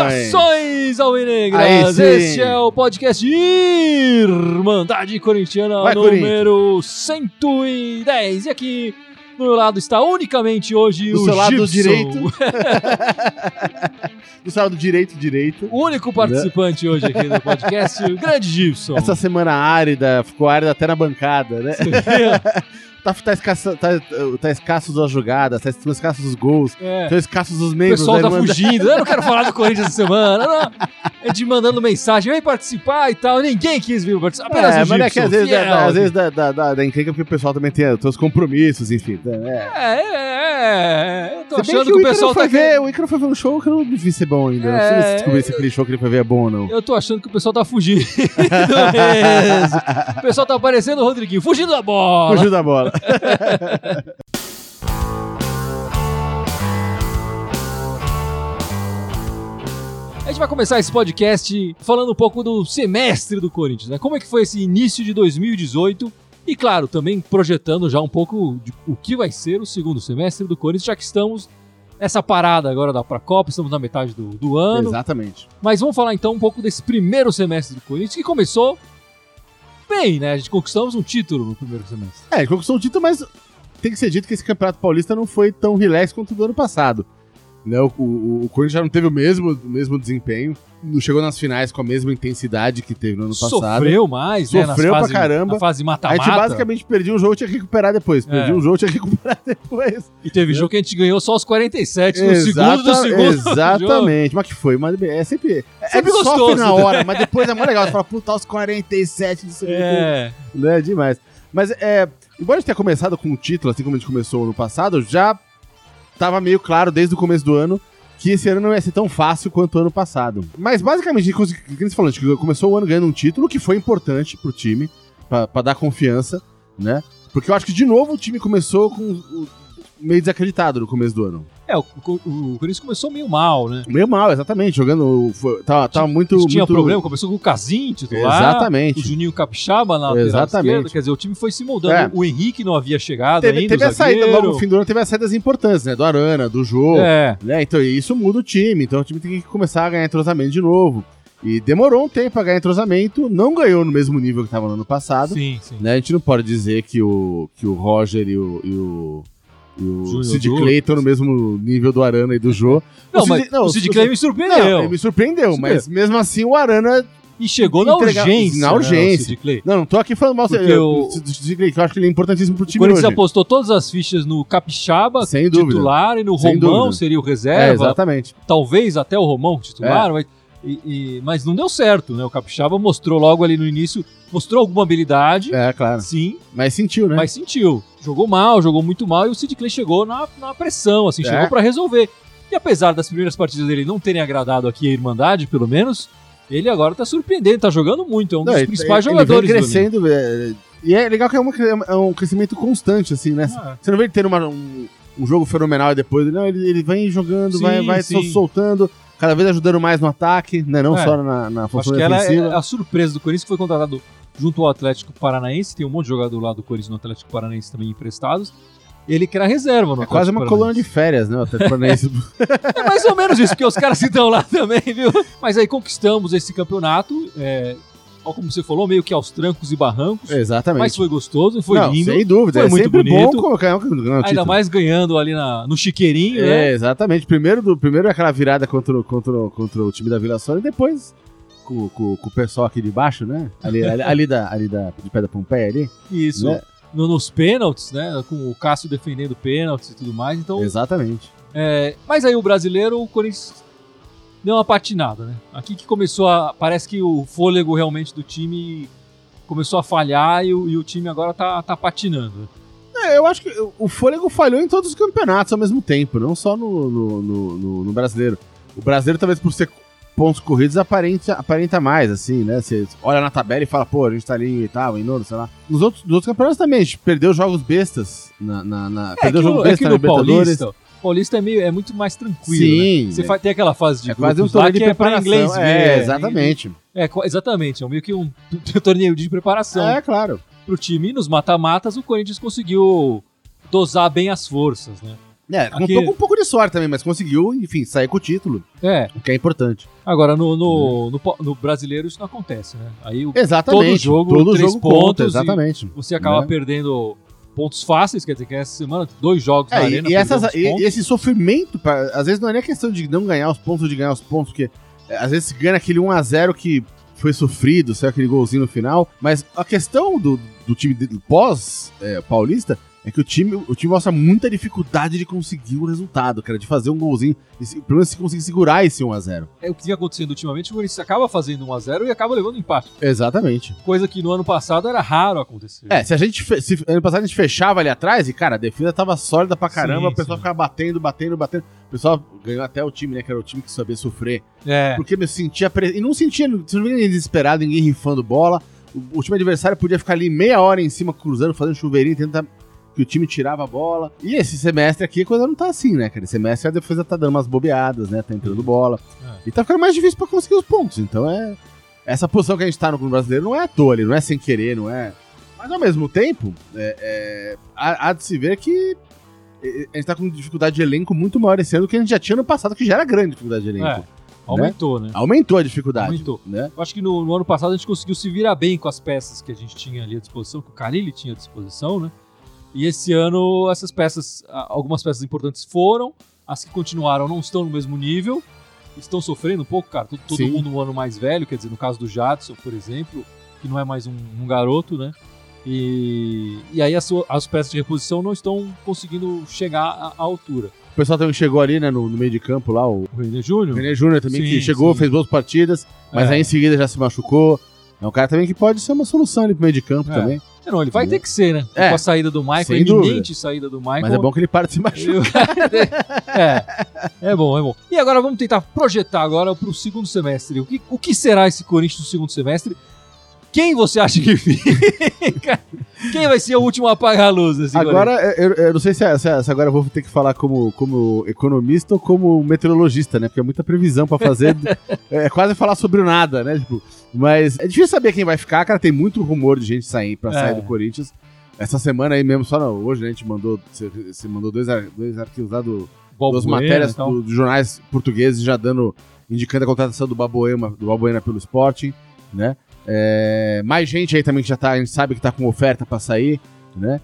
Saudações alvinegras! Este é o podcast Irmandade Corintiana Vai, número 110. E aqui do meu lado está unicamente hoje Do o seu lado Gibson, direito. Do seu lado direito, direito. o único participante hoje aqui do podcast, o grande Gibson. Essa semana árida, ficou árida até na bancada, né? Tá, tá, escasso, tá, tá escassos as jogadas, tá escassos os gols, É. tá escassos os O membros. pessoal né, tá mano? fugindo. Eu não quero falar do Corinthians essa semana. Não. É de mandando mensagem, vem participar e tal. Ninguém quis vir participar. Apenas É, o mas é que às vezes, fiel. dá, às vezes dá, dá, dá, dá encrenca porque o pessoal também tem seus compromissos, enfim. É. É, é, é. Eu tô Se achando que, o pessoal tá ver, querendo- O Ícaro foi ver um show que eu não vi ser bom ainda. É. Não sei se descobrir se aquele show que ele foi ver é bom ou não. Eu tô achando que o pessoal tá fugindo. O pessoal tá aparecendo o Rodriguinho, fugindo da bola. Fugiu da bola. A gente vai começar esse podcast falando um pouco do semestre do Corinthians, né? Como é que foi esse início de 2018? E claro, também projetando já um pouco de o que vai ser o segundo semestre do Corinthians, já que estamos nessa parada agora da Copa, estamos na metade do, do ano. Exatamente. Mas vamos falar então um pouco desse primeiro semestre do Corinthians, que começou bem, né? A gente conquistamos um título no primeiro semestre. É, conquistou o título, mas tem que ser dito que esse Campeonato Paulista não foi tão relax quanto o do ano passado. Né, o, o, o Corinthians já não teve o mesmo, o mesmo desempenho, não chegou nas finais com a mesma intensidade que teve no ano passado. Sofreu mais, né? Sofreu pra fase- caramba. Fase A mata-mata. gente basicamente perdia um jogo e tinha que recuperar depois. Perdia É. um jogo e tinha que recuperar depois. E teve jogo que a gente ganhou só aos 47 no segundo do segundo. Exatamente. Mas que foi? Mas é sempre. Sempre é gostoso. sofre na hora, mas depois é mó legal. Você fala, puta, aos 47 do segundo. É. Né, demais. Mas, é, embora a gente tenha começado com o título, assim como a gente começou no passado, já tava meio claro desde o começo do ano que esse ano não ia ser tão fácil quanto o ano passado. Mas, basicamente, a gente consegui- o que falou, a gente começou o ano ganhando um título, que foi importante pro time, pra dar confiança, né? Porque eu acho que, de novo, o time começou com meio desacreditado no começo do ano. É, o, o, o Corinthians começou meio mal, né? Meio mal, exatamente, jogando... Foi, tava, tava muito... Tinha muito... problema, começou com o Casim titular. Exatamente. O Juninho Capixaba na Exatamente. Quer dizer, o time foi se moldando. É. O Henrique não havia chegado Teve, ainda, teve o a saída, logo no fim do ano teve as saídas importantes, né? Do Arana, do Jô, É. né? Então isso muda o time, então o time tem que começar a ganhar entrosamento de novo. E demorou um tempo pra ganhar entrosamento, não ganhou no mesmo nível que tava no ano passado. Sim, sim. Né? A gente não pode dizer que o, que o Roger e o, e o, e o Sid Dutra. Clay estão no mesmo nível do Arana e do Jô. Não, O mas não, o o Sid Clay me Não, surpreendeu. ele me surpreendeu, Sim. mas mesmo assim o Arana. E chegou na entregar- urgência. na né, o urgência. Clay. Não, não tô aqui falando mal do o- Sid Clay, que eu acho que ele é importantíssimo pro O time Corinthians hoje. apostou todas as fichas no Capixaba, Sem dúvida. titular, e no Sem Romão dúvida. seria o É, reserva. exatamente. talvez até o Romão titular, mas, e- e- mas não deu certo, né? O Capixaba mostrou logo ali no início, mostrou alguma habilidade, É, claro. sim, Mas sentiu, né? mas sentiu. Jogou mal, jogou muito mal e o Sid Clay chegou na, na pressão, assim, É. chegou pra resolver. E apesar das primeiras partidas dele não terem agradado aqui a Irmandade, pelo menos, ele agora tá surpreendendo, tá jogando muito, é um Não, dos ele- principais ele jogadores do crescendo. é, e é legal que é, uma- é um crescimento constante, assim, né? Ah, Você não vê ele tendo uma- um, um jogo fenomenal e depois. Não, ele, ele vem jogando, Sim, vai, vai sim. soltando, cada vez ajudando mais no ataque, né? Não É. só na, na Acho função que ela defensiva. é a surpresa do Corinthians, que foi contratado junto ao Atlético Paranaense, tem um monte de jogador lá do Corinthians no Atlético Paranaense também emprestados. Ele que era reserva no É quase uma colônia de férias, né? o Atlético Paranaense. É mais ou menos isso, porque os caras estão lá também, viu? Mas aí conquistamos esse campeonato, é, como você falou, meio que aos trancos e barrancos. Exatamente. Mas foi gostoso, foi não, lindo. sem dúvida. foi é muito sempre bonito. bom colocar um, um Ainda título. mais ganhando ali na, no chiqueirinho, É, né? exatamente. Primeiro, do, primeiro aquela virada contra, o- contra, contra o time da Vila Sônia e depois com, com- com o pessoal aqui de baixo, né? Ali, ali, ali da, ali da, de pé da Pompeia ali. Isso. Né? No- nos pênaltis, né? Com o Cássio defendendo pênaltis e tudo mais. Então, Exatamente. É, mas aí o brasileiro, o Corinthians deu uma patinada, né? Aqui que começou a. Parece que o fôlego realmente do time começou a falhar e o, e o time agora tá, tá patinando. É, eu acho que o fôlego falhou em todos os campeonatos ao mesmo tempo, não só no, no, no- no- no brasileiro. O brasileiro, talvez por ser pontos corridos, aparenta, aparenta mais, assim, né? Você olha na tabela e fala, pô, a gente tá ali em oitavo, em nono, sei lá. Nos outros, nos outros campeonatos também, a gente perdeu jogos bestas na. na, na- É perdeu que, jogo o- é besta que na no Libertadores. Paulista, Paulista é, meio, é muito mais tranquilo. Sim, né? Você é. tem aquela fase de É quase um torneio de é preparação. inglês ver. é, exatamente. É, exatamente. É meio que um, torneio de preparação É, claro. pro time. Nos mata-matas o Corinthians conseguiu dosar bem as forças, né? É, Aqui- contou com um pouco de sorte também, mas conseguiu, enfim, sair com o título, É, o que é importante. agora no, no, no, po- no brasileiro isso não acontece, né? Aí o- Exatamente. Todo jogo, todo três jogo conta, pontos e- exatamente. você acaba Né? perdendo pontos fáceis, quer dizer que essa semana, dois jogos na É, e- arena. e, essas, e- esse sofrimento, pra- às vezes não é nem questão de não ganhar os pontos ou de ganhar os pontos, porque é, às vezes se ganha aquele 1x0 que foi sofrido, saiu aquele golzinho no final, mas a questão do, do time de- pós-paulista é que o time, o time mostra muita dificuldade de conseguir o resultado, cara, de fazer um golzinho, pelo menos se conseguir segurar esse 1x0. É o que vinha acontecendo ultimamente, o Corinthians acaba fazendo 1x0 e acaba levando empate. Exatamente. Coisa que no ano passado era raro acontecer. É, se a gente. Se, ano passado a gente fechava ali atrás e, cara, a defesa tava sólida pra caramba, Sim, o pessoal sim. ficava batendo, batendo, batendo. O pessoal ganhou até o time, né? Que era o time que sabia sofrer. É. Porque me sentia. Pre... E não sentia. Não ninguém desesperado, ninguém rifando bola. O, o time adversário podia ficar ali meia hora em cima, cruzando, fazendo chuveirinho, tentando que o time tirava a bola. E esse semestre aqui a coisa não tá assim, né, cara? Esse semestre a defesa tá dando umas bobeadas, né? Tá entrando bola. É. E tá ficando mais difícil pra conseguir os pontos. Então é. Essa posição que a gente tá no clube brasileiro não é à toa ali, não é sem querer, não é. Mas ao mesmo tempo, é, é, há, há de se ver que é, a gente tá com dificuldade de elenco muito maior esse ano do que a gente já tinha no passado, que já era grande dificuldade de elenco. É, aumentou, né? Aumentou a dificuldade. Aumentou. Né? Eu acho que no, no ano passado a gente conseguiu se virar bem com as peças que a gente tinha ali à disposição, que o Carilli tinha à disposição, né? E esse ano essas peças, algumas peças importantes foram, as que continuaram não estão no mesmo nível, estão sofrendo um pouco, cara. Todo, todo mundo um ano mais velho, quer dizer, no caso do Jadson, por exemplo, que não é mais um, um garoto, né? E, e aí as, as peças de reposição não estão conseguindo chegar à, à altura. O pessoal também chegou ali, né, no, no meio de campo lá, o O René Júnior, René Júnior também, que Sim, chegou, sim. fez boas partidas, mas É. aí em seguida já se machucou. É um cara também que pode ser uma solução ali pro meio de campo É. também. Não, ele vai ter que ser, né? É. Com a saída do Michael, a iminente saída do Michael. Mas é bom que ele para de se machucar. é, é bom, é bom. E agora vamos tentar projetar agora para o segundo semestre. O que, o que será esse Corinthians no segundo semestre? Quem você acha que fica? Quem vai ser o último a apagar a luz? desse Agora, eu, eu não sei se, se- se agora eu vou ter que falar como, como economista ou como meteorologista, né? Porque é muita previsão pra fazer. é quase falar sobre o nada, né? Tipo, mas é difícil saber quem vai ficar, cara. Tem muito rumor de gente sair pra É. sair do Corinthians. Essa semana aí mesmo, só não, hoje né, a gente mandou, você, você mandou dois, dois arquivos lá do, Balbuena duas matérias e tal. do- dos jornais portugueses já dando, indicando a contratação do Babuena, do Babuena pelo Sporting, né? É, mais gente aí também que já tá, a gente sabe que tá com oferta pra sair, né?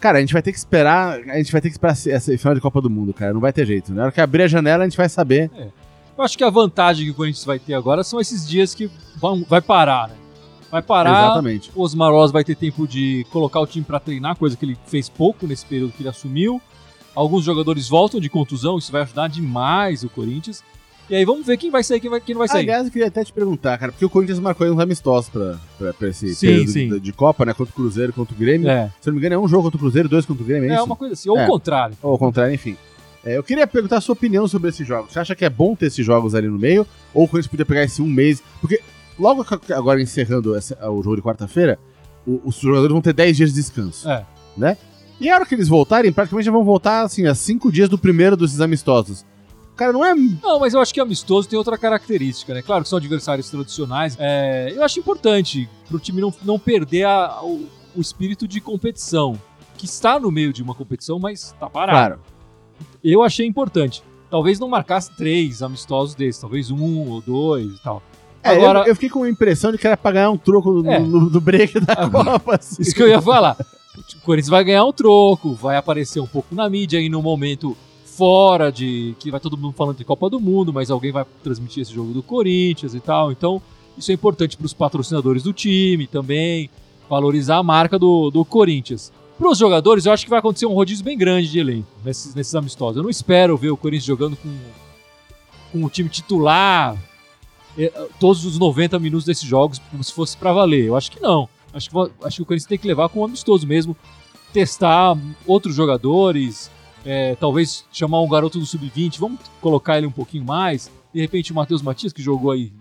Cara, a gente vai ter que esperar, a gente vai ter que esperar esse- esse final de Copa do Mundo, cara, não vai ter jeito. né? Na hora que abrir a janela, a gente vai saber. Eu acho que a vantagem que o Corinthians vai ter agora são esses dias que vão, vai parar, né? Vai parar, Exatamente. o Osmar vai ter tempo de colocar o time para treinar, coisa que ele fez pouco nesse período que ele assumiu. Alguns jogadores voltam de contusão, isso vai ajudar demais o Corinthians. E aí vamos ver quem vai sair, quem, vai, quem não vai sair. Aliás, eu queria até te perguntar, cara, porque o Corinthians marcou aí uns amistosos pra, pra, pra esse Sim, período sim. De, de Copa, né? Contra o Cruzeiro, contra o Grêmio. É, Se não me engano, é um jogo contra o Cruzeiro, dois contra o Grêmio, é, é isso? uma coisa assim, ou É. o contrário. Ou ao contrário, enfim. É, eu queria perguntar a sua opinião sobre esses jogos. Você acha que é bom ter esses jogos ali no meio? Ou o Corinthians podia pegar esse um mês? Porque logo agora encerrando esse- o jogo de quarta-feira, o- os jogadores vão ter 10 dias de descanso. É. Né? E a hora que eles voltarem, praticamente já vão voltar assim, a 5 dias do primeiro desses amistosos. Cara, não é. Não, mas eu acho que amistoso tem outra característica, né? Claro que são adversários tradicionais. É, eu acho importante pro time não, não perder a- o, o espírito de competição, que está no meio de uma competição, mas tá parado. Claro. Eu achei importante. Talvez não marcasse três amistosos desses, talvez um ou dois e tal. É, Agora- eu, eu fiquei com a impressão de que era pra ganhar um troco no, É. no- no break da Agora- Copa. assim. Isso que eu ia falar. O Corinthians vai ganhar um troco, vai aparecer um pouco na mídia aí no momento fora de. que vai todo mundo falando de Copa do Mundo, mas alguém vai transmitir esse jogo do Corinthians e tal. Então, isso é importante para os patrocinadores do time também, valorizar a marca do, do Corinthians. Para os jogadores, eu acho que vai acontecer um rodízio bem grande de elenco nesses, nesses amistosos. Eu não espero ver o Corinthians jogando com, com o time titular eh, todos os 90 minutos desses jogos como se fosse para valer. Eu acho que não. Acho que, acho que o Corinthians tem que levar como amistoso mesmo, testar outros jogadores, eh, talvez chamar um garoto do sub-20, vamos colocar ele um pouquinho mais. De repente o Matheus Matias, que jogou aí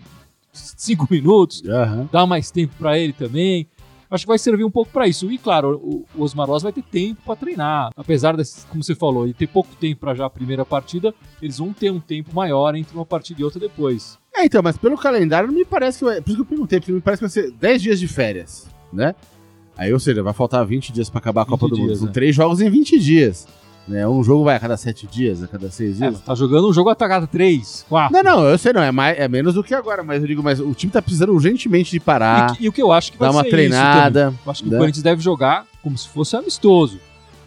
5 minutos, Aham. dar mais tempo para ele também. Acho que vai servir um pouco para isso. E claro, o, o Osmar Loz vai ter tempo para treinar. Apesar desse, como você falou, ele ter pouco tempo para já a primeira partida, eles vão ter um tempo maior entre uma partida e outra depois. É, então, mas pelo calendário não me parece que vai. Por isso que eu perguntei, porque me parece que vai ser 10 dias de férias, né? Aí, ou seja, vai faltar 20 dias pra acabar a 20 Copa do Mundo. dias, São né? três jogos em 20 dias. Né? Um jogo vai a cada sete dias, a cada seis É, dias. tá jogando um jogo a cada três, quatro. Não, não, eu sei não, é, mais, é menos do que agora, mas eu digo, mas o time tá precisando urgentemente de parar, E, e o que eu acho que vai dar uma ser isso treinada. Eu acho que né? o Corinthians deve jogar como se fosse amistoso.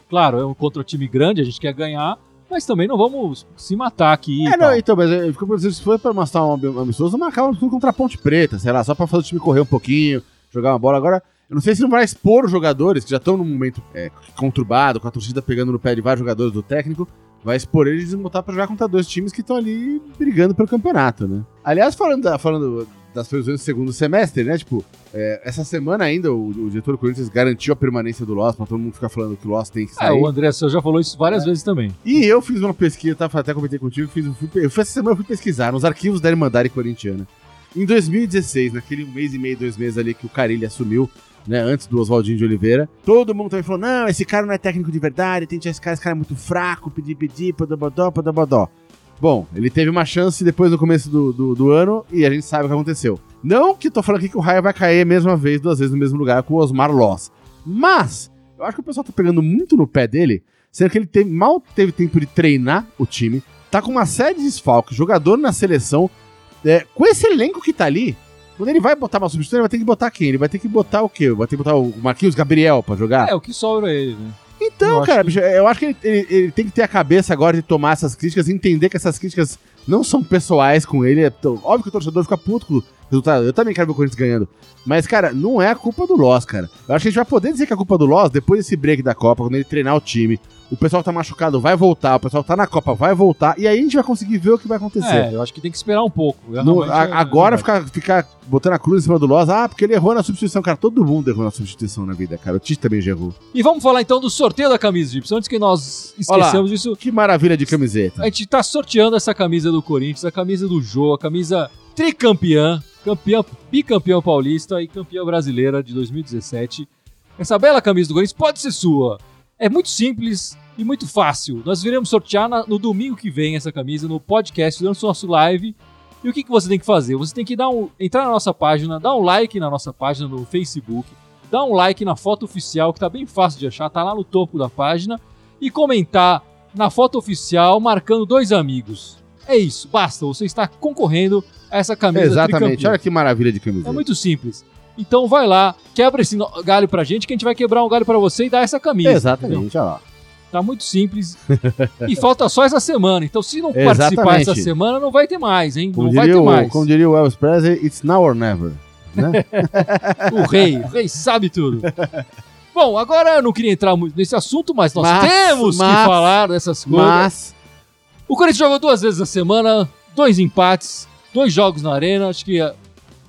Claro, é um contra um time grande, a gente quer ganhar, mas também não vamos se matar aqui. e É, não, então, mas eu fico pensando, se for pra mostrar um am- amistoso, marcava tudo contra a Ponte Preta, sei lá, só pra fazer o time correr um pouquinho, jogar uma bola. Agora, eu não sei se não vai expor os jogadores, que já estão num momento é, conturbado, com a torcida pegando no pé de vários jogadores do técnico, vai expor eles e botar pra jogar contra dois times que estão ali brigando pelo campeonato, né? Aliás, falando, da- falando das previsões do segundo semestre, né, tipo, é, essa semana ainda o, o diretor do Corinthians garantiu a permanência do Loss, pra todo mundo ficar falando que o Loss tem que É, sair. o André Souza já falou isso várias vezes também. E eu fiz uma pesquisa, tá? até comentei contigo, fiz, fui, eu fui- essa semana eu fui pesquisar nos arquivos da Irmandade Corintiana. Em 2016, naquele mês e meio, dois meses ali que o Carilli assumiu, né, antes do Oswaldinho de Oliveira, todo mundo também falou, não, esse cara não é técnico de verdade, tem que esse cara, esse cara é muito fraco, pedir, pedir, podobodó, podobodó. Bom, ele teve uma chance depois no começo do, do, do ano e a gente sabe o que aconteceu. Não que tô falando aqui que o Raia vai cair a mesma vez, duas vezes no mesmo lugar com o Osmar Loss. Mas, eu acho que o pessoal tá pegando muito no pé dele, sendo que ele teve- mal teve tempo de treinar o time, tá com uma série de desfalques, jogador na seleção, é, com esse elenco que tá ali, quando ele vai botar uma substituição, ele vai ter que botar quem? Ele vai ter que botar o quê? Vai ter que botar o Marquinhos Gabriel pra jogar? É, o que sobra ele, né? Então, Eu acho cara, que- bicho, eu acho que ele, ele- ele tem que ter a cabeça agora de tomar essas críticas e entender que essas críticas não são pessoais com ele. É óbvio que o torcedor fica puto com o resultado. Eu também quero ver o Corinthians ganhando. Mas, cara, não é a culpa do Loss, cara. Eu acho que a gente vai poder dizer que é a culpa do Loss depois desse break da Copa, quando ele treinar o time. O pessoal que tá machucado vai voltar, o pessoal que tá na Copa vai voltar. E aí a gente vai conseguir ver o que vai acontecer. É, eu acho que tem que esperar um pouco. Realmente, a- é- agora é ficar, ficar botando a cruz em cima do Loss, ah, porque ele errou na substituição. Cara, todo mundo errou na substituição na vida, cara. O Tite também já errou. E vamos falar então do sorteio da camisa, Gibson. Antes que nós lá. esquecemos disso, Que maravilha de camiseta. a gente tá sorteando essa camisa do Corinthians, a camisa do Jô, a camisa tricampeã, campeã, bicampeã paulista e campeã brasileira de 2017. Essa bela camisa do Corinthians pode ser sua. É muito simples e muito fácil. Nós iremos sortear na- no domingo que vem essa camisa no podcast durante o nosso live. E o que, que você tem que fazer? Você tem que dar um, entrar na nossa página, dar um like na nossa página no Facebook, dar um like na foto oficial, que tá bem fácil de achar, tá lá no topo da página, e comentar na foto oficial marcando dois amigos. É isso, basta. Você está concorrendo a essa camisa Exatamente. Olha que maravilha de camiseta. É muito simples. Então vai lá, quebra esse galho pra gente, que a gente vai quebrar um galho pra você e dar essa camisa. Exatamente, lá. Tá muito simples. e falta só essa semana. Então, se não participar Exatamente. essa semana, não vai ter mais, hein? Como não vai ter o, mais. como diria o Elvis Presley, it's now or never. Né? O rei, o rei sabe tudo. Bom, agora eu não queria entrar muito nesse assunto, mas nós Mas- temos que mas- falar dessas coisas. Mas, O Corinthians jogou duas vezes na semana, dois empates, dois jogos na arena, acho que eh,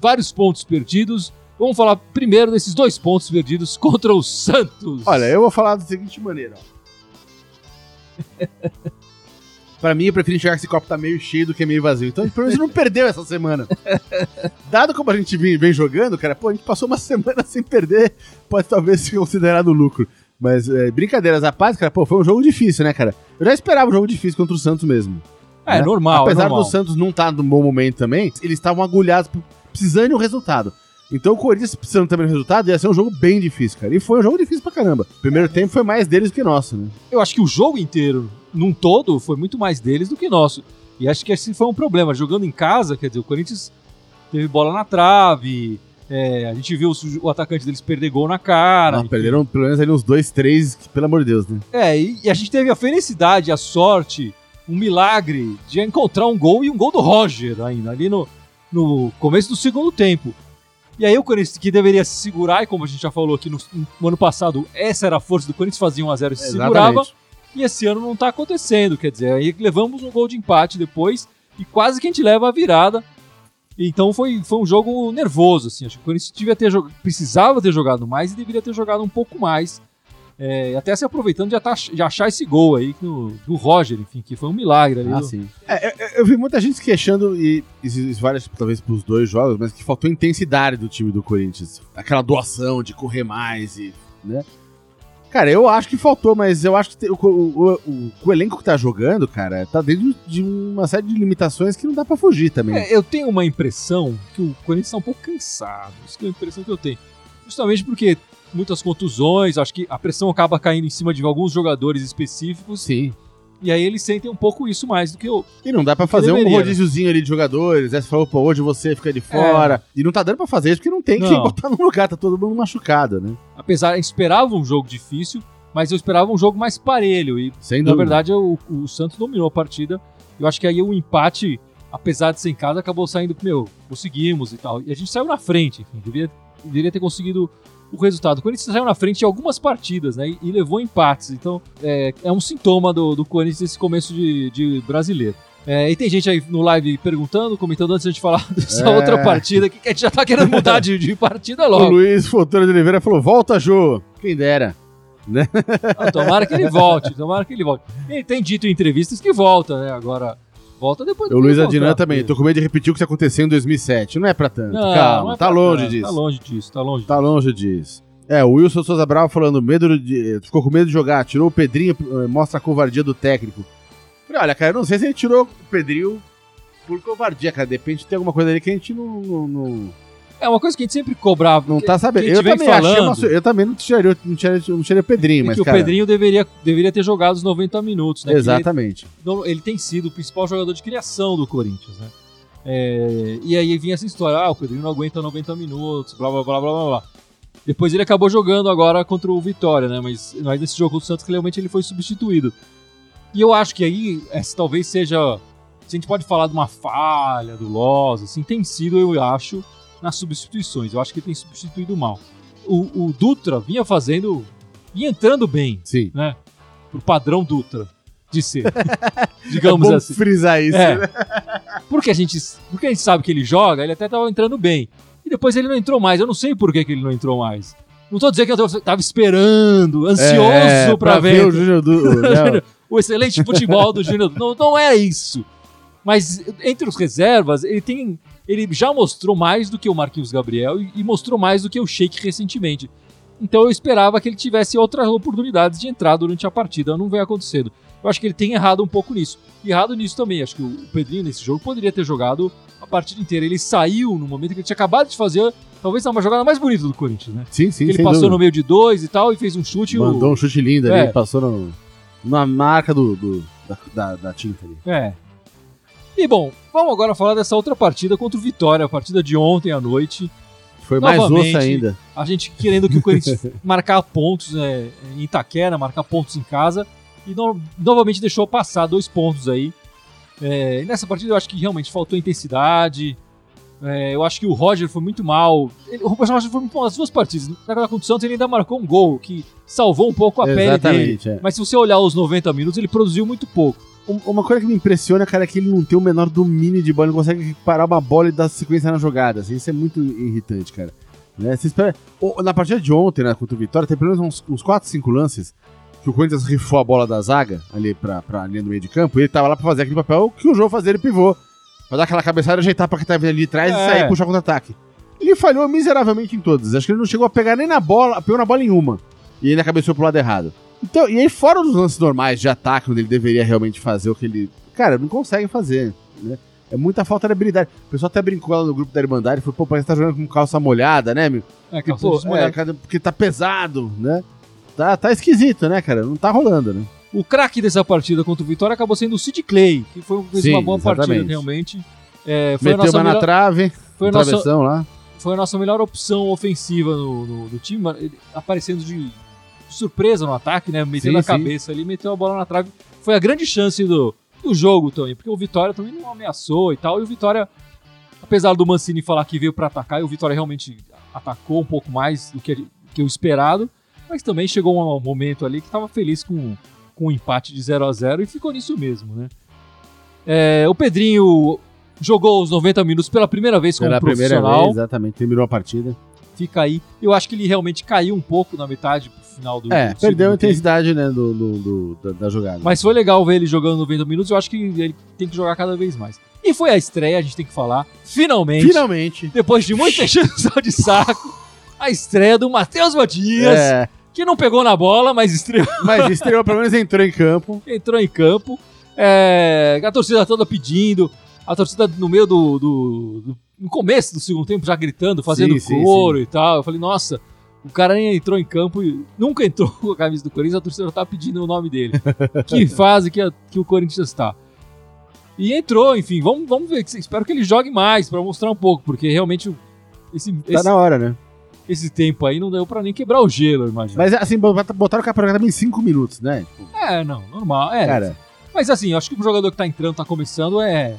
vários pontos perdidos. Vamos falar primeiro desses dois pontos perdidos contra o Santos. olha, eu vou falar da seguinte maneira. pra mim, eu prefiro enxergar que esse copo tá meio cheio do que meio vazio. Então, pelo menos não perdeu essa semana. Dado como a gente vem, vem jogando, cara, pô, a gente passou uma semana sem perder, pode talvez ser considerado lucro. Mas, é, brincadeiras à parte, cara, pô, foi um jogo difícil, né, cara? Eu já esperava um jogo difícil contra o Santos mesmo. é né? normal, Apesar é normal. do Santos não estar num bom momento também, eles estavam agulhados, precisando de um resultado. Então o Corinthians precisando também um resultado, ia ser um jogo bem difícil, cara. E foi um jogo difícil pra caramba. Primeiro tempo foi mais deles do que nosso, né? Eu acho que o jogo inteiro, num todo, foi muito mais deles do que nosso. E acho que esse foi um problema. Jogando em casa, quer dizer, o Corinthians teve bola na trave, é, a gente viu o, o atacante deles perder gol na cara. Não, perderam pelo menos ali uns dois, três, que, pelo amor de Deus, né? É, e, e a gente teve a felicidade, a sorte, um milagre de encontrar um gol e um gol do Roger ainda, ali no, no começo do segundo tempo. E aí o Corinthians, que deveria se segurar, e como a gente já falou aqui no, no ano passado, essa era a força do Corinthians, fazia 1x0 e se segurava. E esse ano não tá acontecendo, quer dizer, aí levamos um gol de empate depois e quase que a gente leva a virada. Então foi, foi um jogo nervoso, assim. Acho que o Corinthians devia ter precisava ter jogado mais e deveria ter jogado um pouco mais. É, até se aproveitando de, de achar esse gol aí no- do Roger, enfim, que foi um milagre ali. Ah, do- sim. É, eu, eu vi muita gente se queixando, e isso vale talvez pros dois jogos, mas que faltou intensidade do time do Corinthians. Aquela doação de correr mais e. né? Cara, eu acho que faltou, mas eu acho que tem- o, o- o- o elenco que tá jogando, cara, tá dentro de uma série de limitações que não dá pra fugir também. É, eu tenho uma impressão que o Corinthians tá um pouco cansado. Isso que é a impressão que eu tenho. Justamente porque muitas contusões, acho que a pressão acaba caindo em cima de alguns jogadores específicos, Sim. e aí eles sentem um pouco isso mais do que o. E não dá pra fazer um deveria, né? rodíziozinho ali de jogadores. Aí você falou, pô, hoje você fica de fora. E não tá dando pra fazer isso porque não tem quem Não. botar no lugar, tá todo mundo machucado, né? Apesar, eu esperava um jogo difícil, mas eu esperava um jogo mais parelho, e Sem na dúvida. verdade o, o Santos dominou a partida. Eu acho que aí o empate, apesar de ser em casa, acabou saindo, meu, conseguimos e tal. E a gente saiu na frente, enfim, deveria, deveria ter conseguido o resultado. O Corinthians saiu na frente em algumas partidas, né? E, e levou empates. Então, é, é um sintoma do, do Corinthians nesse começo de, de brasileiro. É, e tem gente aí no live perguntando, comentando antes de a gente falar dessa É. outra partida, que a gente já tá querendo mudar de, de partida O logo. Luiz Fontana de Oliveira falou: volta, Jô. Quem dera. Ah, tomara que ele volte, tomara que ele volte. Ele tem dito em entrevistas que volta, né? Agora, volta depois O Luiz Adnan também. Tô com medo de repetir o que aconteceu em 2007. Não é pra tanto. Não, Calma, não é tá pra- longe é, disso. Tá longe disso, tá longe. Tá longe disso. É, o Wilson Souza Bravo falando, medo de. Ficou com medo de jogar, tirou o Pedrinho, eh, mostra a covardia do técnico. Falei, olha, cara, eu não sei se ele tirou o Pedrinho por covardia, cara. De repente tem alguma coisa ali que a gente não. não, não, É uma coisa que a gente sempre cobrava. não tá sabendo. Eu também, falando. uma, eu também não tiraria, não tiraria, não tiraria o Pedrinho, é mas. que o cara, Pedrinho deveria, deveria ter jogado os 90 minutos, né? Exatamente. Ele, ele tem sido o principal jogador de criação do Corinthians, né? É, e aí vinha essa história, ah, o Pedrinho não aguenta 90 minutos, blá blá blá blá blá blá. Depois ele acabou jogando agora contra o Vitória, né? Mas, mas nesse jogo do Santos, realmente ele foi substituído. E eu acho que aí, essa talvez seja. Se a gente pode falar de uma falha do Loz, assim, tem sido, eu acho, nas substituições. Eu acho que ele tem substituído mal. O, o Dutra vinha fazendo. vinha entrando bem, Sim. né? Pro padrão Dutra de ser. É digamos bom assim. frisar isso. É. né? Porque a gente, porque a gente sabe que ele joga, ele até tava entrando bem. E depois ele não entrou mais. Eu não sei por que, que ele não entrou mais. Não tô dizendo que eu tava- tava esperando, ansioso É, pra, ver, o Júnior do. o- não. o excelente futebol do Júnior. Não, não é isso. Mas entre os reservas, ele tem. Ele já mostrou mais do que o Marquinhos Gabriel e, e mostrou mais do que o Sheik recentemente. Então eu esperava que ele tivesse outras oportunidades de entrar durante a partida. Não vem acontecendo. Eu acho que ele tem errado um pouco nisso. E errado nisso também. Acho que o Pedrinho nesse jogo poderia ter jogado a partida inteira. Ele saiu no momento que ele tinha acabado de fazer, talvez uma jogada mais bonita do Corinthians, né? Sim, sim, ele passou dúvida. no meio de dois e tal e fez um chute. e o- Mandou um chute lindo ali, É. passou no, na marca do, do- da, da, da tinta ali. É. E bom, vamos agora falar dessa outra partida contra o Vitória, a partida de ontem à noite. Foi mais Novamente, osso ainda. A gente querendo que o Corinthians marcar pontos né, em Itaquera, marcar pontos em casa. E no- novamente deixou passar dois pontos aí. É, nessa partida eu acho que realmente faltou intensidade. É, eu acho que o Roger foi muito mal. Ele- o Roger foi muito mal nas duas partidas. Naquela contra o Santos ele ainda marcou um gol que salvou um pouco a pele dele. Exatamente, é. Mas se você olhar os 90 minutos, ele produziu muito pouco. Um- Uma coisa que me impressiona, cara, é que ele não tem o menor domínio de bola, não consegue parar uma bola e dar sequência na jogada. assim, isso é muito irritante, cara. Né? Você espera... Na partida de ontem, né, contra o Vitória, tem pelo menos uns, uns 4, 5 lances que o Corinthians rifou a bola da zaga ali pra, pra linha do meio de campo e ele tava lá pra fazer aquele papel que o jogo fazia ele pivô. Pra dar aquela cabeçada e ajeitar pra quem tá vindo ali de trás É. e sair e puxar contra-ataque. Ele falhou miseravelmente em todas. Acho que ele não chegou a pegar nem na bola, pegou na bola em uma. E ainda cabeceou pro lado errado. Então, e aí, fora dos lances normais de ataque, onde ele deveria realmente fazer o que ele. Cara, não consegue fazer. Né? É muita falta de habilidade. O pessoal até brincou lá no grupo da Irmandade e falou: pô, parece que tá jogando com calça molhada, né, meu? É, Porque, calça pô, desmolhada. é, porque tá pesado, né? Tá, tá esquisito, né, cara? Não tá rolando, né? O craque dessa partida contra o Vitória acabou sendo o Sid Clay, que foi, fez Sim, uma boa partida exatamente. realmente. É, foi, a Meteu nossa uma na melhor, trave, foi, a na nossa, lá. foi a nossa melhor opção ofensiva no, no- do time, ele aparecendo de surpresa no ataque, né? Metendo Sim, a sim. cabeça ali, meteu a bola na trave. Foi a grande chance do, do jogo também, porque o Vitória também não ameaçou e tal, e o Vitória, apesar do Mancini falar que veio pra atacar, e o Vitória realmente atacou um pouco mais do que, que o esperado, mas também chegou um momento ali que tava feliz com, com o empate de 0 a 0 e ficou nisso mesmo, né? É, o Pedrinho jogou os 90 minutos pela primeira vez como Pela primeira profissional vez, exatamente. Terminou a partida. Fica aí. Eu acho que ele realmente caiu um pouco na metade pro final do. É, do perdeu a tempo. intensidade, né, do, do- do- da, da jogada. Mas foi legal ver ele jogando 90 minutos. Eu acho que ele tem que jogar cada vez mais. E foi a estreia, a gente tem que falar. Finalmente, Finalmente. depois de muita encheção de saco, a estreia do Matheus Matias, É, que não pegou na bola, mas estreou, mas estreou, pelo menos entrou em campo. entrou em campo. É, a torcida toda pedindo. A torcida no meio do, do- do- No começo do segundo tempo já gritando, fazendo Sim, sim, coro e tal. Eu falei, nossa, O cara nem entrou em campo e nunca entrou com a camisa do Corinthians, a torcida já tá pedindo o nome dele. que fase que, a- que o Corinthians tá. E entrou, enfim, vamos, vamos ver. Espero que ele jogue mais pra mostrar um pouco, porque realmente esse, Tá esse, na hora, né? esse tempo aí não deu pra nem quebrar o gelo, eu imagino. Mas assim, bot- botaram o jogar também em 5 minutos, né? É, não, normal. É, Cara, Mas assim, eu acho que o jogador que tá entrando, tá começando, é,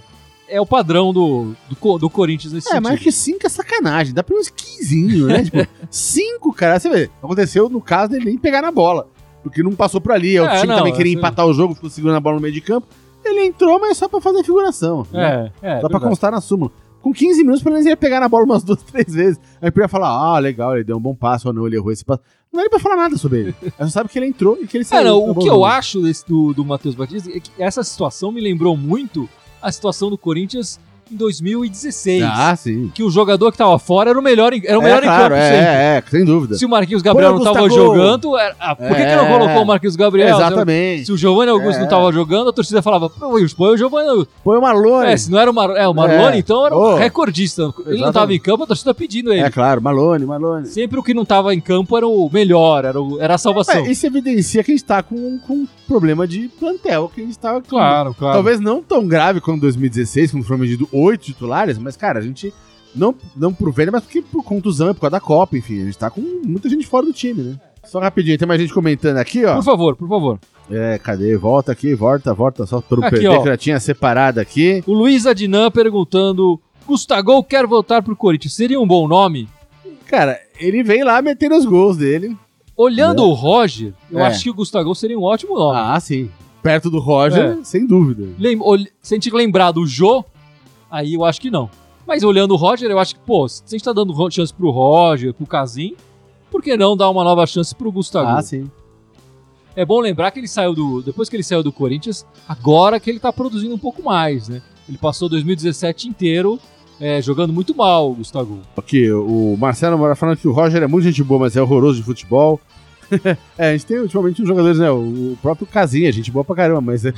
é o padrão do, do, do Corinthians nesse é, sentido. mas que 5 é sacanagem. Dá pra uns 15, né? tipo, 5, cara. Você vê, aconteceu no caso dele nem pegar na bola. Porque não passou por ali. O É, time não, também queria assim- empatar o jogo, ficou segurando a bola no meio de campo. Ele entrou, mas só pra fazer figuração. né? É, é. Dá pra verdade. constar na súmula. Com 15 minutos, pelo menos ele ia pegar na bola umas duas, três vezes. Aí podia falar, ah, legal, ele deu um bom passo ou não, ele errou esse passo. Não era pra falar nada sobre ele. Ela só sabe que ele entrou e que ele É, saiu. não, o que eu acho desse, do, do Matheus Batista é que essa situação me lembrou muito a situação do Corinthians em 2016. Ah, sim. Que o jogador que tava fora era o melhor em, era o melhor é, em claro, campo sempre. é, é, sem dúvida. Se o Marquinhos Gabriel não tava jogando, era- ah, por que, que É. não colocou o Marquinhos Gabriel? Exatamente. Se o Giovanni Augusto É. não tava jogando, a torcida falava, pô, põe o Giovanni Augusto. Põe o Malone. É, se não era o, Mar... é, o Marlone, É. então era Oh. o recordista. Ele não Exatamente. tava em campo, a torcida pedindo ele. É, claro, Malone, Malone. Sempre o que não tava em campo era o melhor, era, o- era a salvação. É, isso evidencia que a gente tá com, com um problema de plantel, que a gente tava com. Claro, claro. Talvez não tão grave quanto 2016, quando foram medidos oito titulares, mas, cara, a gente. Não, não por velha, mas porque por contusão, por causa da Copa, enfim. A gente tá com muita gente fora do time, né? Só rapidinho, tem mais gente comentando aqui, ó. Por favor, por favor. É, cadê? Volta aqui, volta, volta, só não Aqui, perder, ó. que já tinha separado aqui. O Luiz Adnan perguntando: Gustavo quer voltar pro Corinthians. Seria um bom nome? Cara, ele vem lá metendo os gols dele. Olhando É. o Roger, eu É. acho que o Gustavo seria um ótimo nome. Ah, sim. Perto do Roger, sem dúvida. Lem- ol- Se a gente lembrar do Jô, aí eu acho que não. Mas olhando o Roger, eu acho que, pô, se a gente tá dando chance pro Roger, pro Casim, por que não dar uma nova chance pro Gustavo? Ah, sim. É bom lembrar que ele saiu do. Depois que ele saiu do Corinthians, agora que ele tá produzindo um pouco mais, né? Ele passou 2017 inteiro é, jogando muito mal, o Gustavo. Aqui, o Marcelo mora falando que o Roger é muito gente boa, mas é horroroso de futebol. é, a gente tem ultimamente uns jogadores, né? O próprio Casinha, gente boa pra caramba, mas é...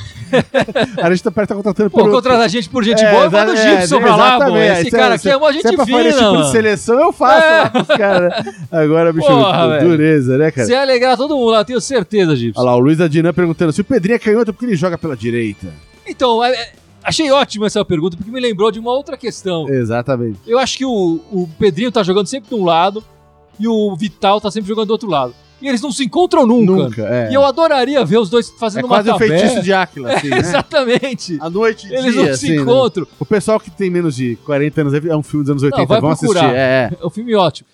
a gente tá perto tá contratando Pô, por contrata a gente por gente É, boa, manda o Gibson é, pra lá, pô. exatamente. Esse Se cara é- aqui é uma gente Se é pra fazer fina, esse tipo de seleção, eu faço É. lá pros caras. Agora, bicho, Porra, dureza, né, cara? Você ia alegrar todo mundo lá, tenho certeza, Gibson. Olha lá, o Luiz Adinã perguntando se o Pedrinho é canhoto porque ele joga pela direita. Então, é- é- achei ótima essa pergunta, porque me lembrou de uma outra questão. Exatamente. Eu acho que o, o Pedrinho tá jogando sempre de um lado e o Vital tá sempre jogando do outro lado. E eles não se encontram nunca. Nunca, é. E eu adoraria ver os dois fazendo é uma quase o tabela. feitiço de Áquila, assim, né? Exatamente. A noite e Eles dia, não assim, se né? encontram. O pessoal que tem menos de 40 anos é um filme dos anos 80, vai vão procurar. assistir. É, É um filme ótimo.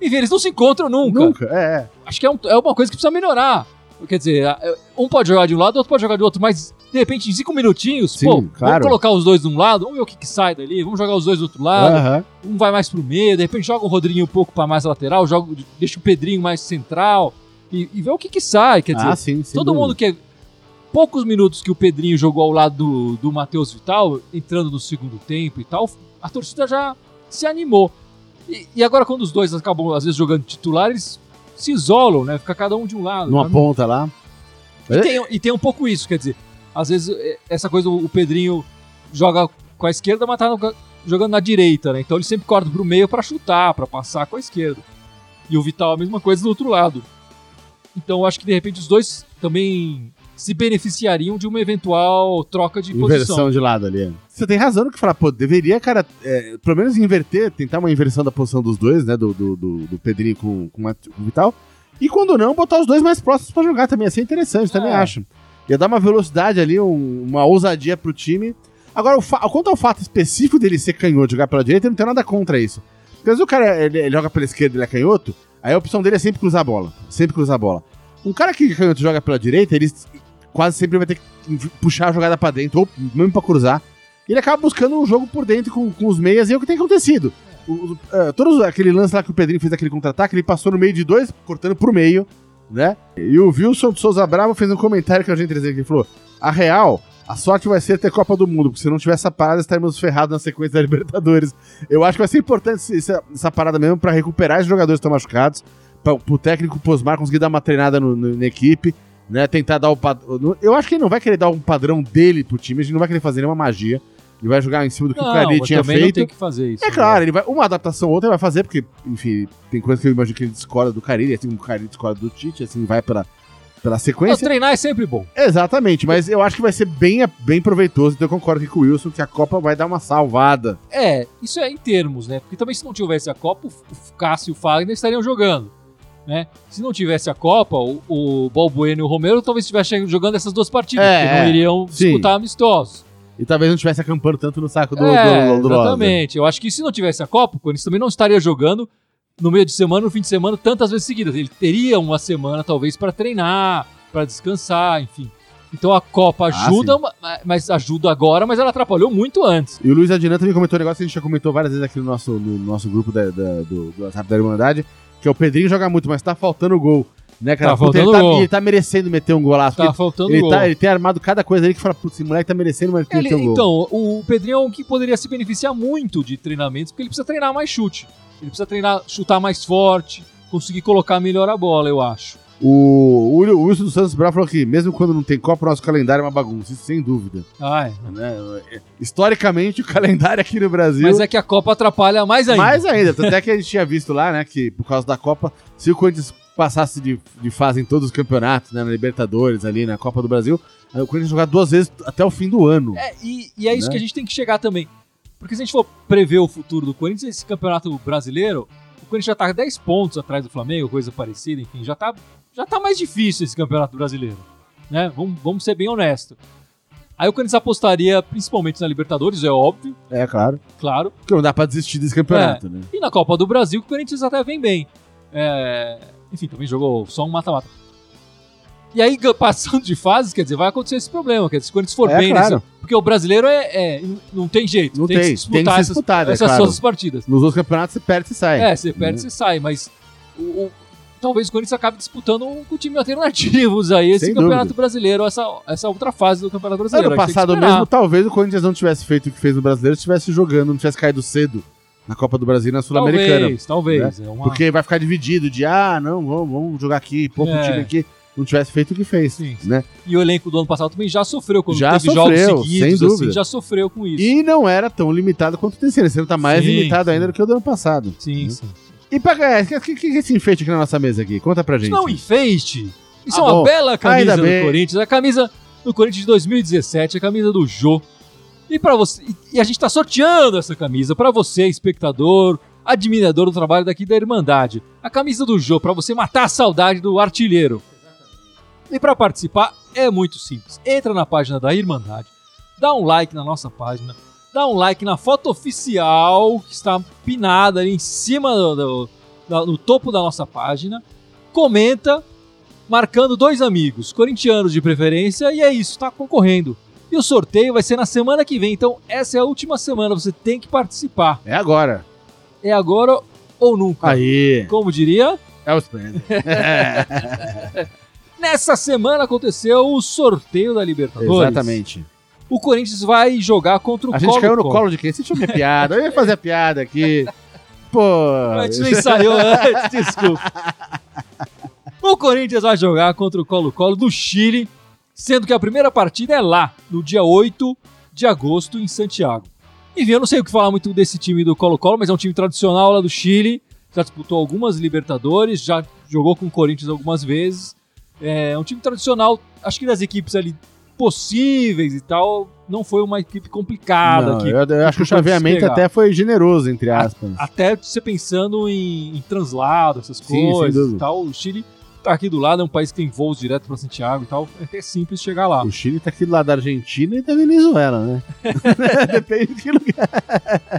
Enfim, eles não se encontram é. nunca. Nunca, é, é. Acho que é, um- é uma coisa que precisa melhorar. Quer dizer, a- um pode jogar de um lado, outro pode jogar do outro, mas de repente em cinco minutinhos, Sim, pô, claro. vamos colocar os dois de um lado, vamos ver o que, que sai dali, vamos jogar os dois do outro lado, um vai mais pro meio, de repente joga o Rodriguinho um pouco pra mais lateral, joga, deixa o Pedrinho mais central e, e vê o que, que sai. Quer dizer, Ah, sim, todo dúvida. mundo que. Poucos minutos que o Pedrinho jogou ao lado do, do Matheus Vital, entrando no segundo tempo e tal, a torcida já se animou. E, e agora, quando os dois acabam, às vezes, jogando titular, eles se isolam, né? Fica cada um de um lado. Numa né? ponta lá. E tem, e tem um pouco isso, quer dizer, às vezes é, essa coisa, o Pedrinho joga com a esquerda, mas tá no- jogando na direita, né? Então ele sempre corta pro meio pra chutar, pra passar com a esquerda. E o Vital a mesma coisa do outro lado. Então eu acho que de repente os dois também se beneficiariam de uma eventual troca de posição. Inversão de lado ali. é. Você tem razão no que falar, pô, deveria, cara, é, pelo menos inverter, tentar uma inversão da posição dos dois, né? Do, do, do, do Pedrinho com, com, a- com o Vital. E quando não, botar os dois mais próximos pra jogar também. Ia ser interessante, também É. acho. Ia dar uma velocidade ali, um- uma ousadia pro time. Agora, quanto ao fato específico dele ser canhoto, jogar pela direita, eu não tenho nada contra isso. Porque às vezes o cara ele, ele joga pela esquerda e ele é canhoto, aí a opção dele é sempre cruzar a bola. Sempre cruzar a bola. Um cara que é canhoto joga pela direita, ele quase sempre vai ter que puxar a jogada pra dentro, ou mesmo pra cruzar. Ele acaba buscando um jogo por dentro com, com os meias, e é o que tem acontecido. O, o- é, todos aquele lance lá que o Pedrinho fez aquele contra-ataque, ele passou no meio de dois, cortando pro meio, né? E o Wilson de Souza Bravo fez um comentário que achei interessante, que ele falou, a real, a sorte vai ser ter Copa do Mundo, porque se não tiver essa parada, estaremos ferrados na sequência da Libertadores. Eu acho que vai ser importante essa, essa parada mesmo pra recuperar os jogadores que estão machucados, pra, pro técnico Posmar conseguir dar uma treinada no- no- na equipe, né? Tentar dar o padrão. Eu acho que ele não vai querer dar um padrão dele pro time, a gente não vai querer fazer nenhuma magia. Ele vai jogar em cima do que o Não, Carille mas tinha também não feito. tem que fazer isso. É né? claro, ele vai, uma adaptação ou outra ele vai fazer, porque, enfim, tem coisas que eu imagino que ele discorda do Carille, assim como o Carille discorda do Tite, assim, vai pela, pela sequência. treinar é sempre bom. Exatamente, mas eu acho que vai ser bem, bem proveitoso, então eu concordo aqui com o Wilson que a Copa vai dar uma salvada. É, isso é em termos, né? Porque também se não tivesse a Copa, o o Cássio e o Fagner estariam jogando. Né? Se não tivesse a Copa, o, o Balbuena e o Romero talvez estivessem jogando essas duas partidas, É, porque não iriam Sim. disputar amistosos. E talvez não estivesse acampando tanto no saco do, é, do, do, do exatamente. Eu acho que se não tivesse a Copa, o Corinthians também não estaria jogando no meio de semana, no fim de semana, tantas vezes seguidas. Ele teria uma semana, talvez, para treinar, para descansar, enfim. Então a Copa Ah, ajuda, ma- mas ajuda agora, mas ela atrapalhou muito antes. E o Luiz Adnan também comentou um negócio que a gente já comentou várias vezes aqui no nosso, no nosso grupo da, da- do, do WhatsApp da Irmandade, que é o Pedrinho joga muito, mas tá faltando gol. Né, cara? Tá Puta, faltando ele, tá, gol. ele tá merecendo meter um golaço. Tá porque faltando ele, gol. tá, ele tem armado cada coisa aí que fala, putz, esse moleque tá merecendo, mas Ele- meter um gol. então, o Pedrinho é um que poderia se beneficiar muito de treinamentos, porque ele precisa treinar mais chute. Ele precisa treinar, chutar mais forte, conseguir colocar melhor a bola, eu acho. O, Wilson dos Santos Brau falou que mesmo quando não tem Copa, o nosso calendário é uma bagunça, isso sem dúvida. Ah, é. né? Historicamente, o calendário aqui no Brasil. Mas é que a Copa atrapalha mais ainda. Mais ainda, tanto é que a gente tinha visto lá, né, que por causa da Copa, se o Corinthians passasse de, de fase em todos os campeonatos, né, na Libertadores, ali na Copa do Brasil, o Corinthians ia jogar duas vezes até o fim do ano. É, e, e é isso Né? que a gente tem que chegar também. Porque se a gente for prever o futuro do Corinthians, esse campeonato brasileiro, o Corinthians já tá 10 pontos atrás do Flamengo, coisa parecida, enfim, já tá, já tá mais difícil esse campeonato brasileiro. Né? Vamos, vamos ser bem honestos. Aí o Corinthians apostaria principalmente na Libertadores, é óbvio, É, claro. claro. Porque não dá pra desistir desse campeonato, né? E na Copa do Brasil, que o Corinthians até vem bem. É, Enfim, também jogou só um mata-mata. E aí, passando de fases, quer dizer, vai acontecer esse problema. Quer dizer, se o Corinthians for É, bem claro. nesse- Porque o brasileiro é, é- Não tem jeito. Não tem, tem, que tem disputar que ser essas, disputado, é essas claro. suas partidas. Nos outros campeonatos você perde e sai. É, você perde, Né? você sai, mas o- talvez o Corinthians acabe disputando com time alternativos aí, esse Sem campeonato dúvida. brasileiro, essa, essa outra fase do campeonato brasileiro. Ano passado mesmo, talvez o Corinthians não tivesse feito o que fez no Brasileiro, estivesse jogando, não tivesse caído cedo na Copa do Brasil e na Sul-Americana. Talvez, talvez. É uma... Porque vai ficar dividido de, ah, não, vamos, vamos jogar aqui, pouco É. time aqui. Não tivesse feito o que fez, Sim, sim. né? E o elenco do ano passado também já sofreu quando Já teve sofreu, jogos seguidos, sem assim, dúvida. já sofreu com isso. E não era tão limitado quanto o terceiro. Esse ano tá mais Sim, limitado ainda do que o do ano passado. Sim, né? sim. E pra ganhar, o que, que, é esse enfeite aqui na nossa mesa aqui? Conta pra gente. Isso não é um enfeite. Isso Ah, é uma bom. bela camisa do. Corinthians. A camisa do Corinthians de 2017, a camisa do Jô. E para você, e a gente tá sorteando essa camisa pra você, espectador, admirador do trabalho daqui da Irmandade. A camisa do Jô pra você matar a saudade do artilheiro. E pra participar é muito simples. Entra na página da Irmandade, dá um like na nossa página, dá um like na foto oficial que está pinada ali em cima do, do- da- no topo da nossa página, comenta marcando dois amigos, corintianos de preferência, e é isso, tá concorrendo. E o sorteio vai ser na semana que vem, então essa é a última semana, você tem que participar. É agora. É agora ou nunca. Aí. Como diria, É o Splendid. nessa semana aconteceu o sorteio da Libertadores. Exatamente. O Corinthians vai jogar contra o A gente caiu no colo de quem? Você tinha minha piada. Eu ia fazer a piada aqui. Pô. A gente não ensaiou antes, desculpa. O Corinthians vai jogar contra o Colo-Colo do Chile, sendo que a primeira partida é lá, no dia 8 de agosto, em Santiago. Enfim, eu não sei o que falar muito desse time do Colo-Colo, mas é um time tradicional lá do Chile, já disputou algumas Libertadores, já jogou com o Corinthians algumas vezes. É um time tradicional, acho que das equipes ali possíveis e tal, não foi uma equipe complicada. Não, que- eu, eu acho que o chaveamento até foi generoso, entre aspas. Até você pensando em, em translado, essas Sim, coisas e tal. O Chile tá aqui do lado, é um país que tem voos direto para Santiago e tal. É até simples chegar lá. O Chile tá aqui do lado da Argentina e da Venezuela, né? Depende de que lugar.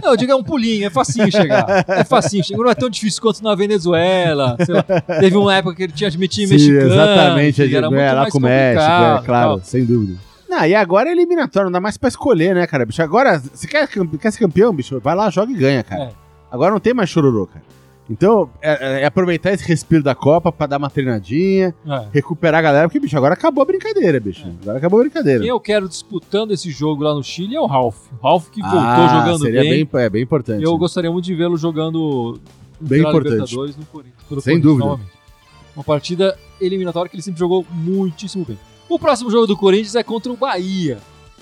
Não, eu digo é um pulinho, é facinho chegar. É facinho chegar. Não é tão difícil quanto na Venezuela. sei lá. Teve uma época que ele tinha Sim, mexicano. exatamente. que era é, muito lá mais com o México, é, claro, tal. sem dúvida. Não, e agora é eliminatório, não dá mais pra escolher, né, cara, bicho? Agora, você quer, quer ser campeão, bicho? Vai lá, joga e ganha, cara. É. Agora não tem mais chororô, cara. Então, é, é aproveitar esse respiro da Copa pra dar uma treinadinha, É. recuperar a galera, porque, bicho, agora acabou a brincadeira, bicho. Agora acabou a brincadeira. Quem eu quero disputando esse jogo lá no Chile é o Ralph. O Ralph que voltou Ah, jogando seria bem. bem, é, bem importante. Eu gostaria muito de vê-lo jogando Bem importante. Libertadores no Corinthians. Sem dúvida. novamente. Uma partida eliminatória que ele sempre jogou muitíssimo bem. O próximo jogo do Corinthians é contra o Bahia.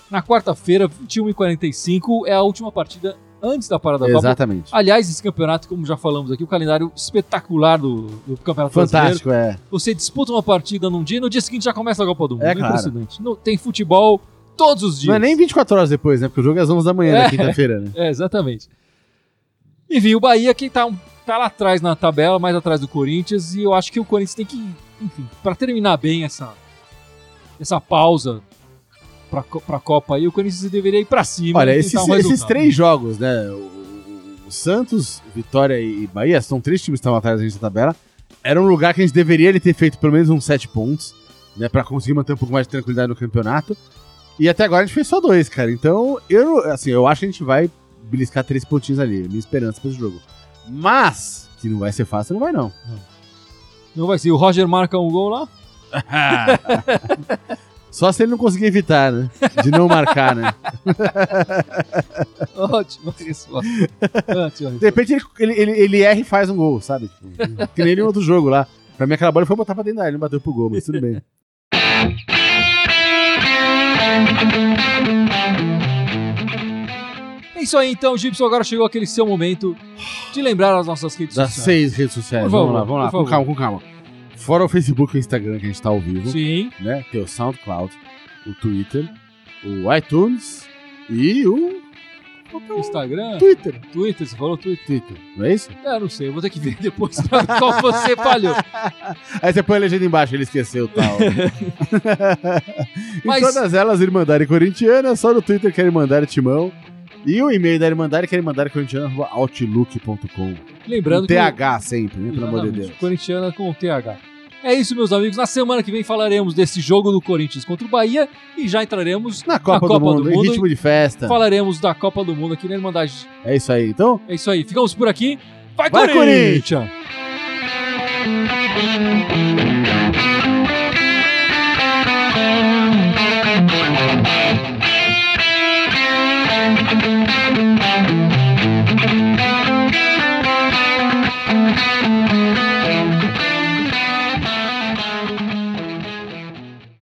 Na quarta-feira, 21h45, é a última partida antes da parada da Copa. Exatamente. Aliás, esse campeonato, como já falamos aqui, o calendário espetacular do, do Campeonato Brasileiro. Fantástico, é. Você disputa uma partida num dia e no dia seguinte já começa a Copa do Mundo. É claro. Impressionante. No- tem futebol todos os dias. Não é nem 24 horas depois, né? Porque o jogo é às 11 da manhã, É. na quinta-feira, né? É, exatamente. Enfim, o Bahia que tá, um- tá lá atrás na tabela, mais atrás do Corinthians, e eu acho que o Corinthians tem que, enfim, pra terminar bem essa, essa pausa pra, pra Copa aí, o Corinthians deveria ir pra cima. Olha, esses, um esses três jogos, né? O, o- Santos, Vitória e Bahia, são três times que estão atrás da gente na tabela. Era um lugar que a gente deveria ter feito pelo menos uns sete pontos, né? Pra conseguir manter um pouco mais de tranquilidade no campeonato. E até agora a gente fez só dois, cara. Então, eu, assim, eu acho que a gente vai beliscar três pontinhos ali. Minha esperança pra esse jogo. Mas, que não vai ser fácil, não vai não. Não vai ser. O Roger marca um gol lá. Só se ele não conseguir evitar, né? De não marcar, né? Ótimo resposta. Ótimo. De repente ele, ele, ele, ele erra e faz um gol, sabe? Tipo, que nem nenhum outro jogo lá. Pra mim, aquela bola foi botar pra dentro da área, não bateu pro gol, mas tudo bem. É isso aí então, Gibson. Agora chegou aquele seu momento de lembrar as nossas redes Das sociais. seis redes sociais. Vamos lá, vamos lá. Com calma, com calma. Fora o Facebook e o Instagram que a gente tá ao vivo, Sim. né? Tem o SoundCloud, o Twitter, o iTunes e o Instagram, Twitter. Twitter, você falou Twitter? Twitter, não é isso? É, não sei, eu vou ter que ver depois pra qual você falhou. Aí você põe a legenda embaixo, ele esqueceu tal. em Mas- todas elas, Irmandade Corintiana, só no Twitter que é Irmandade Timão. E o e-mail da Irmandade que é irmandadecorintiana.outlook.com. Lembrando Com que. TH sempre, né? Pelo amor de Deus. Corintiana com TH. É isso, meus amigos. Na semana que vem falaremos desse jogo do Corinthians contra o Bahia e já entraremos Na Copa, Copa do, mundo, do em Mundo ritmo de festa. falaremos da Copa do Mundo aqui na Irmandade. É isso aí. Então, É isso aí. Ficamos por aqui. Vai, Vai, Corinthians!